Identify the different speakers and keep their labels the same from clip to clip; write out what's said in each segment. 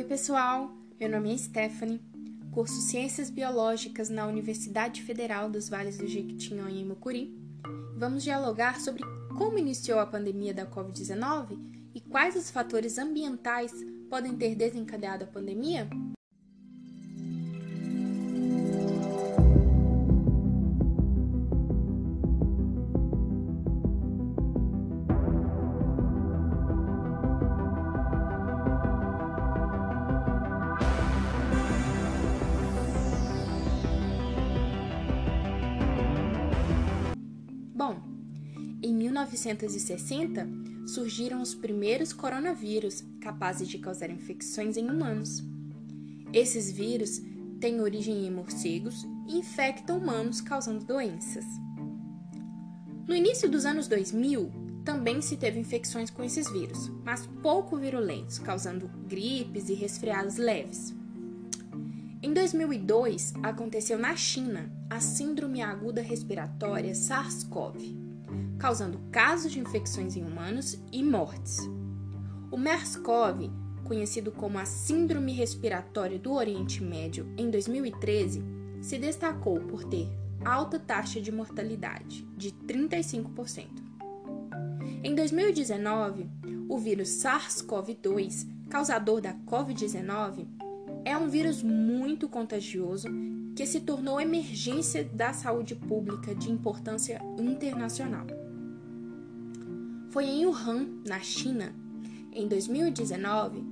Speaker 1: Oi, pessoal. Meu nome é Stephanie, curso Ciências Biológicas na Universidade Federal dos Vales do Jequitinhonha e Mucuri. Vamos dialogar sobre como iniciou a pandemia da Covid-19 e quais os fatores ambientais podem ter desencadeado a pandemia? 1960 surgiram os primeiros coronavírus capazes de causar infecções em humanos. Esses vírus têm origem em morcegos e infectam humanos causando doenças. No início dos anos 2000, também se teve infecções com esses vírus, mas pouco virulentos, causando gripes e resfriados leves. Em 2002, aconteceu na China a Síndrome Aguda Respiratória SARS-CoV, causando casos de infecções em humanos e mortes. O MERS-CoV, conhecido como a Síndrome Respiratória do Oriente Médio em 2013, se destacou por ter alta taxa de mortalidade, de 35%. Em 2019, o vírus SARS-CoV-2, causador da COVID-19, é um vírus muito contagioso que se tornou emergência da saúde pública de importância internacional. Foi em Wuhan, na China, em 2019,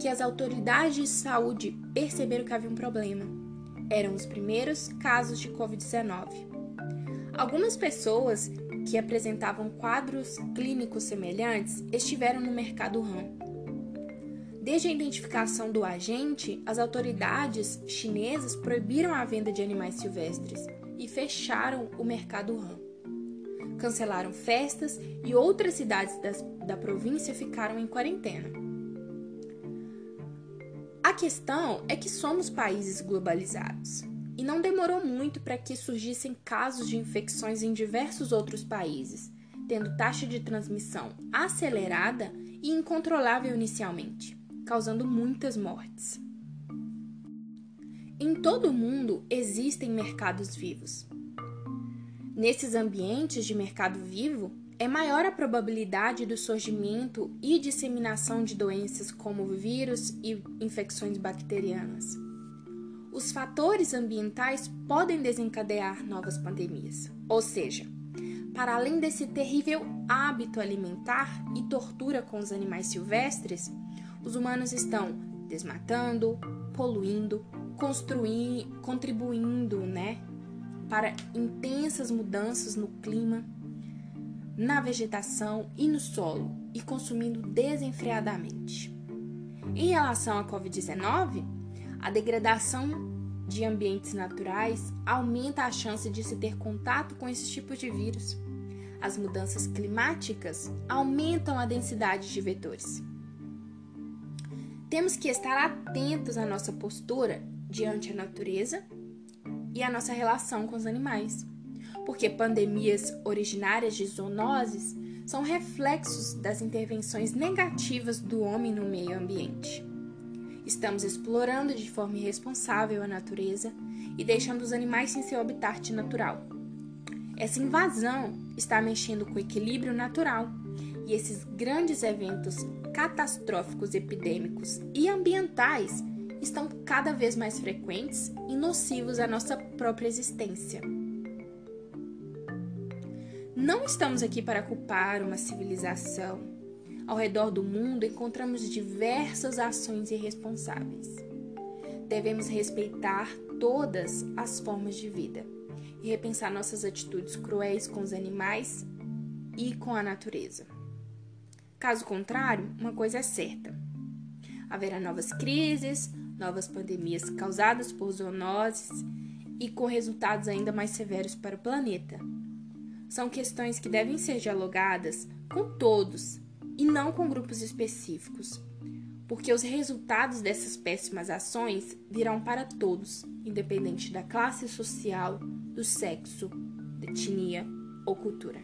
Speaker 1: que as autoridades de saúde perceberam que havia um problema. Eram os primeiros casos de Covid-19. Algumas pessoas que apresentavam quadros clínicos semelhantes estiveram no mercado Wuhan Desde a identificação do agente, as autoridades chinesas proibiram a venda de animais silvestres e fecharam o mercado Han. Cancelaram festas e outras cidades das, da província ficaram em quarentena. A questão é que somos países globalizados e não demorou muito para que surgissem casos de infecções em diversos outros países, tendo taxa de transmissão acelerada e incontrolável inicialmente causando muitas mortes. Em todo o mundo existem mercados vivos. Nesses ambientes de mercado vivo, é maior a probabilidade do surgimento e disseminação de doenças como vírus e infecções bacterianas. Os fatores ambientais podem desencadear novas pandemias, ou seja, para além desse terrível hábito alimentar e tortura com os animais silvestres, os humanos estão desmatando, poluindo, construindo, contribuindo, né, para intensas mudanças no clima, na vegetação e no solo e consumindo desenfreadamente. Em relação à COVID-19, a degradação de ambientes naturais aumenta a chance de se ter contato com esses tipos de vírus. As mudanças climáticas aumentam a densidade de vetores. Temos que estar atentos à nossa postura diante da natureza e à nossa relação com os animais, porque pandemias originárias de zoonoses são reflexos das intervenções negativas do homem no meio ambiente. Estamos explorando de forma irresponsável a natureza e deixando os animais sem seu habitat natural. Essa invasão está mexendo com o equilíbrio natural e esses grandes eventos catastróficos epidêmicos e ambientais estão cada vez mais frequentes e nocivos à nossa própria existência. Não estamos aqui para culpar uma civilização. Ao redor do mundo encontramos diversas ações irresponsáveis. Devemos respeitar todas as formas de vida e repensar nossas atitudes cruéis com os animais e com a natureza. Caso contrário, uma coisa é certa: haverá novas crises, novas pandemias causadas por zoonoses e com resultados ainda mais severos para o planeta. São questões que devem ser dialogadas com todos e não com grupos específicos, porque os resultados dessas péssimas ações virão para todos, independente da classe social, do sexo, etnia ou cultura.